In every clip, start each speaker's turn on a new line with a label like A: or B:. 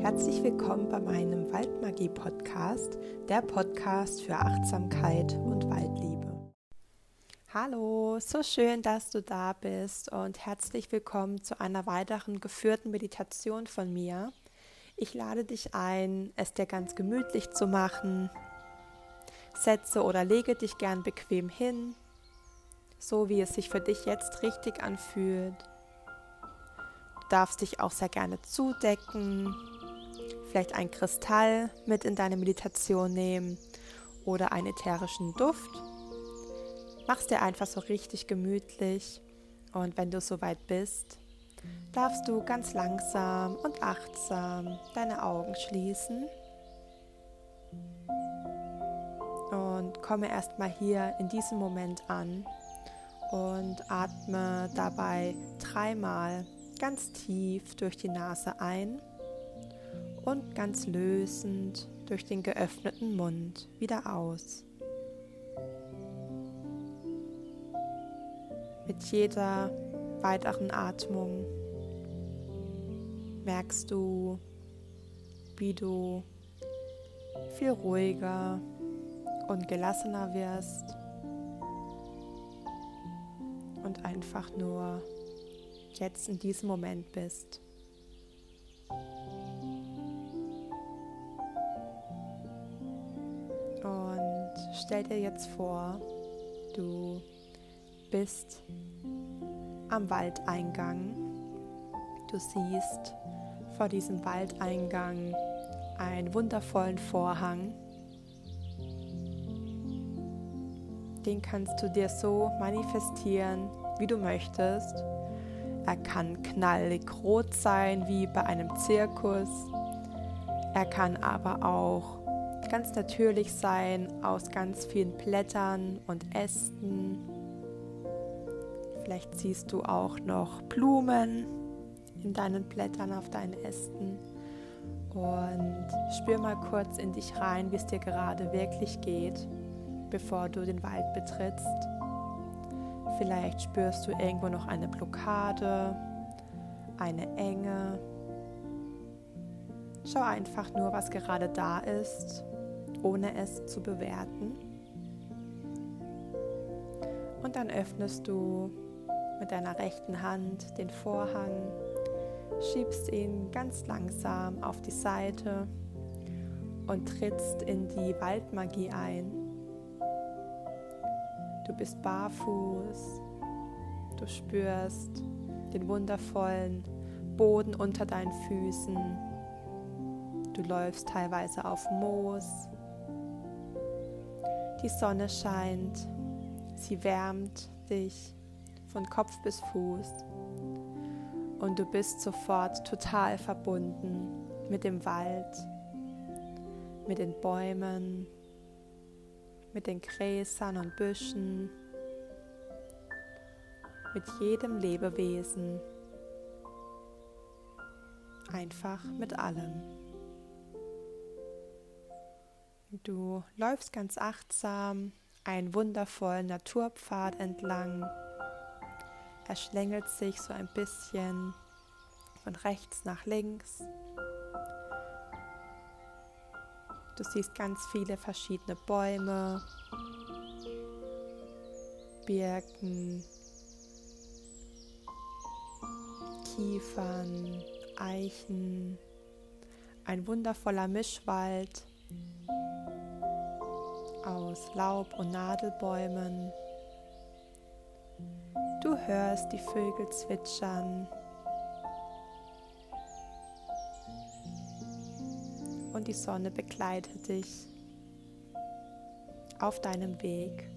A: Herzlich willkommen bei meinem Waldmagie-Podcast, der Podcast für Achtsamkeit und Waldliebe. Hallo, so schön, dass du da bist und herzlich willkommen zu einer weiteren geführten Meditation von mir. Ich lade dich ein, es dir ganz gemütlich zu machen. Setze oder lege dich gern bequem hin, so wie es sich für dich jetzt richtig anfühlt. Du darfst dich auch sehr gerne zudecken, vielleicht ein Kristall mit in deine Meditation nehmen oder einen ätherischen Duft. Mach's dir einfach so richtig gemütlich und wenn du soweit bist, darfst du ganz langsam und achtsam deine Augen schließen und komme erstmal hier in diesem Moment an und atme dabei dreimal ganz tief durch die Nase ein und ganz lösend durch den geöffneten Mund wieder aus. Mit jeder weiteren Atmung merkst du, wie du viel ruhiger und gelassener wirst und einfach nur jetzt in diesem Moment bist. Stell dir jetzt vor, du bist am Waldeingang. Du siehst vor diesem Waldeingang einen wundervollen Vorhang. Den kannst du dir so manifestieren, wie du möchtest. Er kann knallig rot sein, wie bei einem Zirkus. Er kann aber auch ganz natürlich sein aus ganz vielen Blättern und Ästen. Vielleicht siehst du auch noch Blumen in deinen Blättern auf deinen Ästen. Und spür mal kurz in dich rein, wie es dir gerade wirklich geht, bevor du den Wald betrittst. Vielleicht spürst du irgendwo noch eine Blockade, eine Enge. Schau einfach nur, was gerade da ist, ohne es zu bewerten. Und dann öffnest du mit deiner rechten Hand den Vorhang, schiebst ihn ganz langsam auf die Seite und trittst in die Waldmagie ein. Du bist barfuß. Du spürst den wundervollen Boden unter deinen Füßen. Du läufst teilweise auf Moos. Die Sonne scheint. Sie wärmt dich von Kopf bis Fuß. Und du bist sofort total verbunden mit dem Wald, mit den Bäumen, mit den Gräsern und Büschen, mit jedem Lebewesen, einfach mit allem. Du läufst ganz achtsam einen wundervollen Naturpfad entlang. Er schlängelt sich so ein bisschen von rechts nach links. Du siehst ganz viele verschiedene Bäume, Birken, Kiefern, Eichen, ein wundervoller Mischwald aus Laub- und Nadelbäumen. Du hörst die Vögel zwitschern. und die Sonne begleitet dich auf deinem Weg.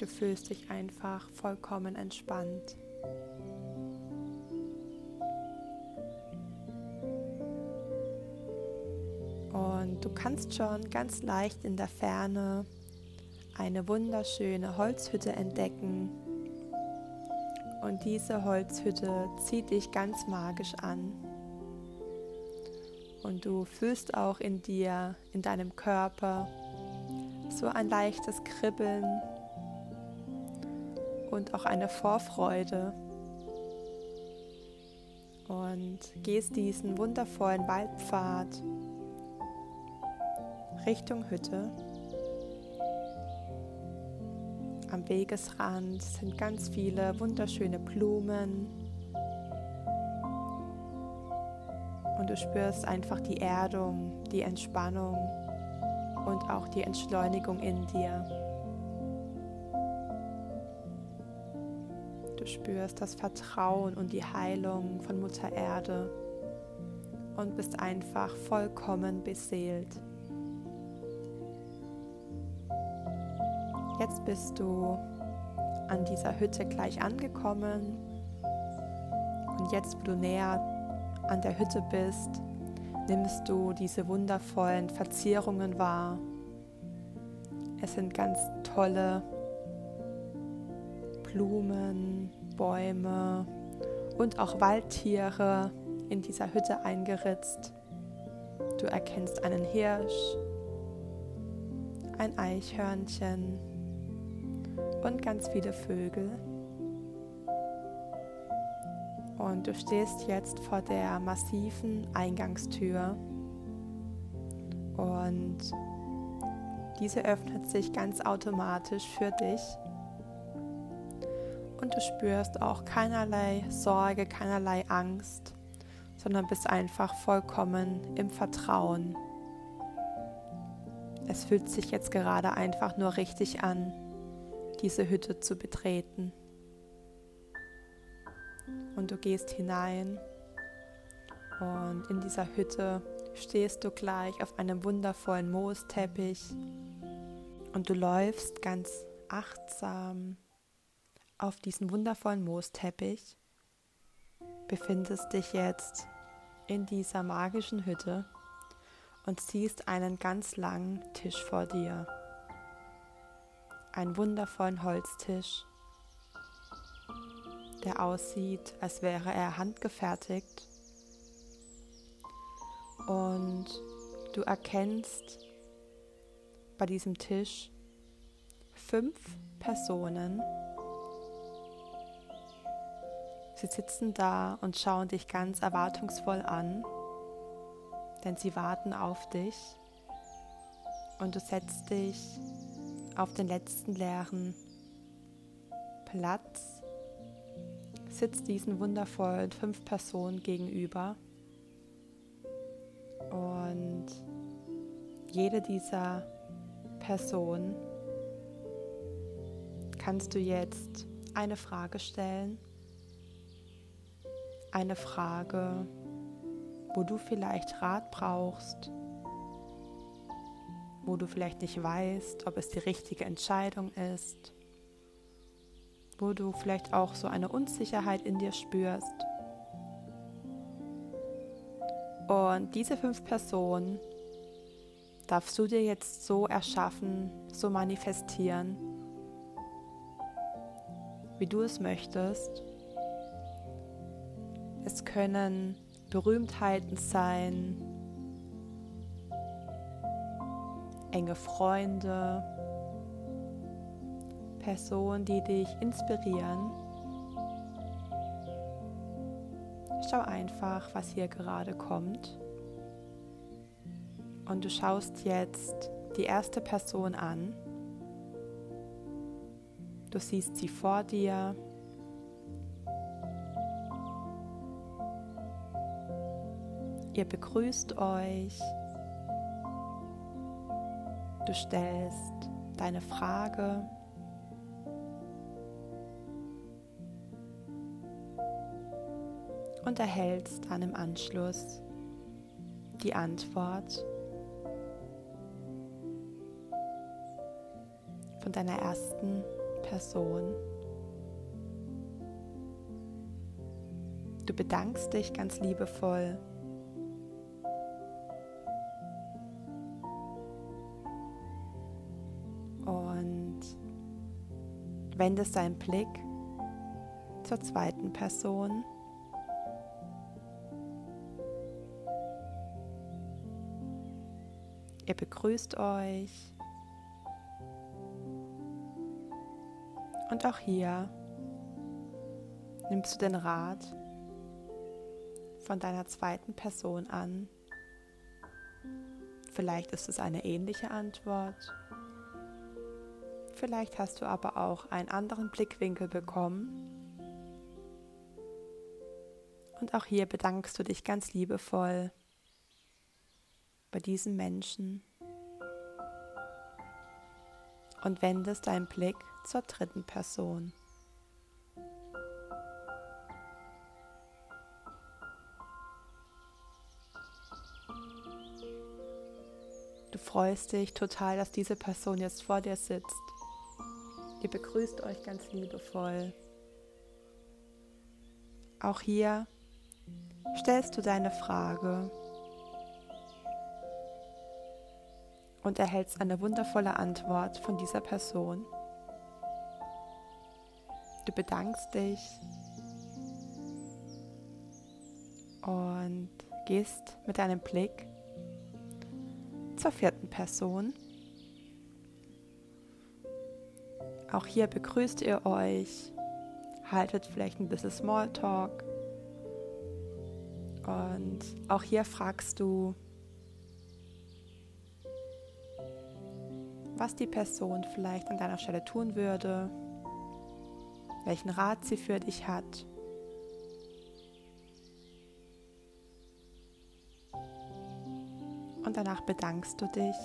A: Du fühlst dich einfach vollkommen entspannt. Du kannst schon ganz leicht in der Ferne eine wunderschöne Holzhütte entdecken. Und diese Holzhütte zieht dich ganz magisch an. Und du fühlst auch in dir, in deinem Körper, so ein leichtes Kribbeln und auch eine Vorfreude. und gehst diesen wundervollen Waldpfad Richtung Hütte. Am Wegesrand sind ganz viele wunderschöne Blumen. Und du spürst einfach die Erdung, die Entspannung und auch die Entschleunigung in dir. Du spürst das Vertrauen und die Heilung von Mutter Erde und bist einfach vollkommen beseelt. Jetzt bist du an dieser Hütte gleich angekommen. Und jetzt, wo du näher an der Hütte bist, nimmst du diese wundervollen Verzierungen wahr. Es sind ganz tolle Blumen, Bäume und auch Waldtiere in dieser Hütte eingeritzt. Du erkennst einen Hirsch, ein Eichhörnchen, und ganz viele Vögel. Und du stehst jetzt vor der massiven Eingangstür und diese öffnet sich ganz automatisch für dich. Und du spürst auch keinerlei Sorge, keinerlei Angst, sondern bist einfach vollkommen im Vertrauen. Es fühlt sich jetzt gerade einfach nur richtig an diese Hütte zu betreten. Und du gehst hinein und in dieser Hütte stehst du gleich auf einem wundervollen Moosteppich und du läufst ganz achtsam auf diesen wundervollen Moosteppich, befindest dich jetzt in dieser magischen Hütte und siehst einen ganz langen Tisch vor dir einen wundervollen Holztisch, der aussieht, als wäre er handgefertigt. Und du erkennst bei diesem Tisch fünf Personen. Sie sitzen da und schauen dich ganz erwartungsvoll an, denn sie warten auf dich und du setzt dich auf den letzten leeren Platz sitzt diesen wundervollen fünf Personen gegenüber. Und jede dieser Personen kannst du jetzt eine Frage stellen. Eine Frage, wo du vielleicht Rat brauchst wo du vielleicht nicht weißt, ob es die richtige Entscheidung ist, wo du vielleicht auch so eine Unsicherheit in dir spürst. Und diese fünf Personen darfst du dir jetzt so erschaffen, so manifestieren, wie du es möchtest. Es können Berühmtheiten sein, enge Freunde, Personen, die dich inspirieren. Schau einfach, was hier gerade kommt. Und du schaust jetzt die erste Person an. Du siehst sie vor dir. Ihr begrüßt euch. Du stellst deine Frage. Und erhältst dann im Anschluss die Antwort von deiner ersten Person. Du bedankst dich ganz liebevoll wendest deinen Blick zur zweiten Person. Ihr begrüßt euch. Und auch hier nimmst du den Rat von deiner zweiten Person an. Vielleicht ist es eine ähnliche Antwort. Vielleicht hast du aber auch einen anderen Blickwinkel bekommen. Und auch hier bedankst du dich ganz liebevoll bei diesem Menschen und wendest deinen Blick zur dritten Person. Du freust dich total, dass diese Person jetzt vor dir sitzt. Ihr begrüßt euch ganz liebevoll. Auch hier stellst du deine Frage und erhältst eine wundervolle Antwort von dieser Person. Du bedankst dich und gehst mit deinem Blick zur vierten Person. Auch hier begrüßt ihr euch, haltet vielleicht ein bisschen Smalltalk. Und auch hier fragst du, was die Person vielleicht an deiner Stelle tun würde, welchen Rat sie für dich hat. Und danach bedankst du dich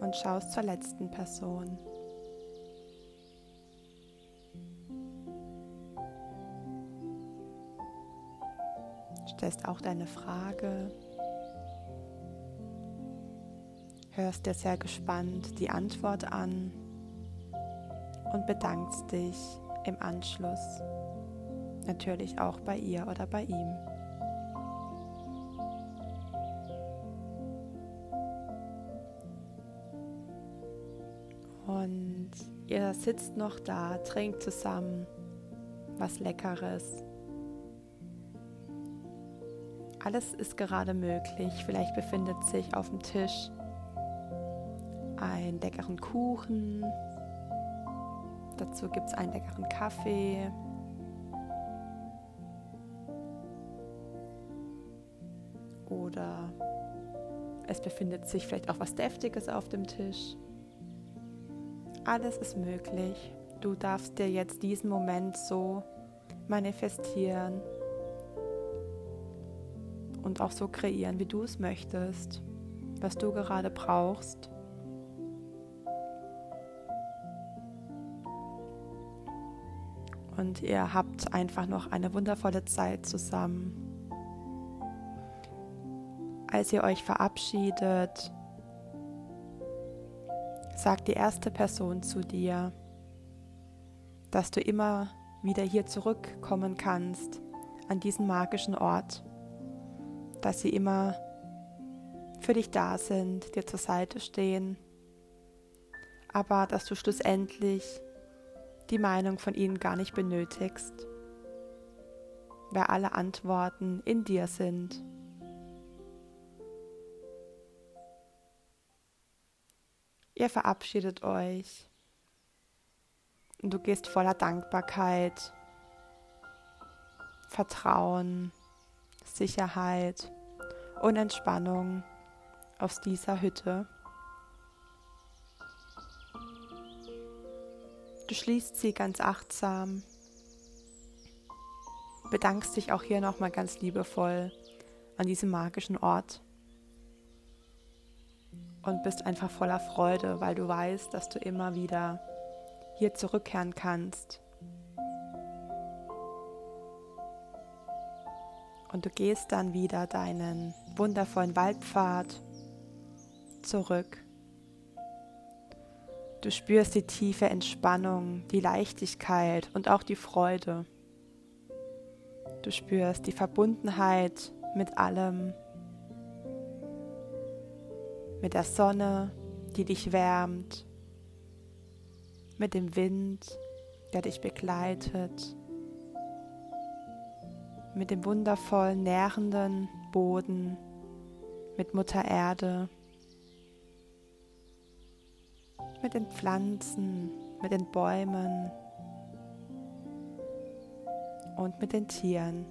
A: und schaust zur letzten Person. Stellst auch deine Frage hörst dir sehr gespannt die Antwort an und bedankst dich im Anschluss natürlich auch bei ihr oder bei ihm. Sitzt noch da, trinkt zusammen was Leckeres. Alles ist gerade möglich. Vielleicht befindet sich auf dem Tisch einen leckeren Kuchen. Dazu gibt es einen leckeren Kaffee. Oder es befindet sich vielleicht auch was Deftiges auf dem Tisch. Alles ist möglich. Du darfst dir jetzt diesen Moment so manifestieren und auch so kreieren, wie du es möchtest, was du gerade brauchst. und ihr habt einfach noch eine wundervolle Zeit zusammen. Als ihr euch verabschiedet, sagt die erste Person zu dir, dass du immer wieder hier zurückkommen kannst an diesen magischen Ort, dass sie immer für dich da sind, dir zur Seite stehen, aber dass du schlussendlich die Meinung von ihnen gar nicht benötigst, weil alle Antworten in dir sind. Ihr verabschiedet euch und du gehst voller Dankbarkeit, Vertrauen, Sicherheit und Entspannung aus dieser Hütte. Du schließt sie ganz achtsam, bedankst dich auch hier nochmal ganz liebevoll an diesem magischen Ort und bist einfach voller Freude, weil du weißt, dass du immer wieder hier zurückkehren kannst. Und du gehst dann wieder deinen wundervollen Waldpfad zurück Du spürst die tiefe Entspannung, die Leichtigkeit und auch die Freude. Du spürst die Verbundenheit mit allem, mit der Sonne, die dich wärmt, mit dem Wind, der dich begleitet, mit dem wundervollen, nährenden Boden, mit Mutter Erde mit den Pflanzen, mit den Bäumen und mit den Tieren.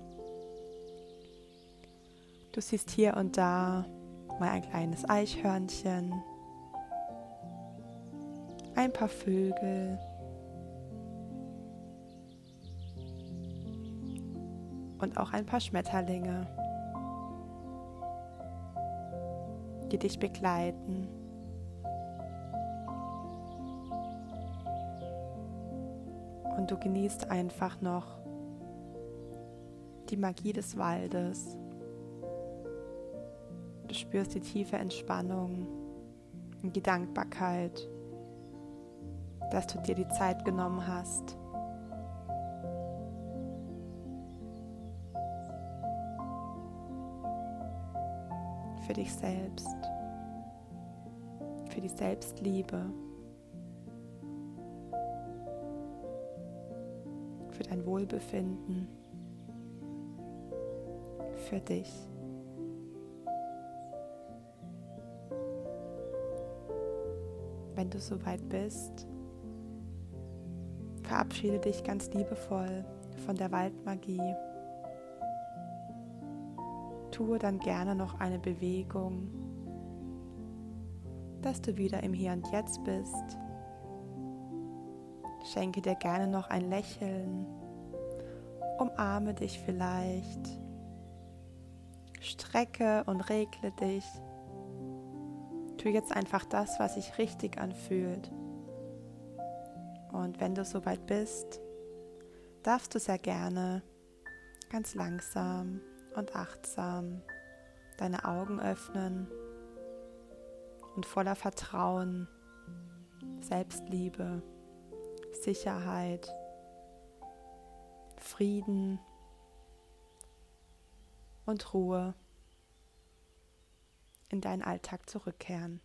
A: Du siehst hier und da mal ein kleines Eichhörnchen, ein paar Vögel und auch ein paar Schmetterlinge, die dich begleiten. Und du genießt einfach noch die Magie des Waldes. Du spürst die tiefe Entspannung und die Dankbarkeit, dass du dir die Zeit genommen hast. Für dich selbst, für die Selbstliebe, für dein Wohlbefinden für dich. Wenn du soweit bist, verabschiede dich ganz liebevoll von der Waldmagie. Tue dann gerne noch eine Bewegung, dass du wieder im Hier und Jetzt bist. Schenke dir gerne noch ein Lächeln. Umarme dich vielleicht Strecke und regle dich. Tu jetzt einfach das, was sich richtig anfühlt. Und wenn du soweit bist, darfst du sehr gerne ganz langsam und achtsam deine Augen öffnen und voller Vertrauen, Selbstliebe, Sicherheit, Frieden und Ruhe in deinen Alltag zurückkehren.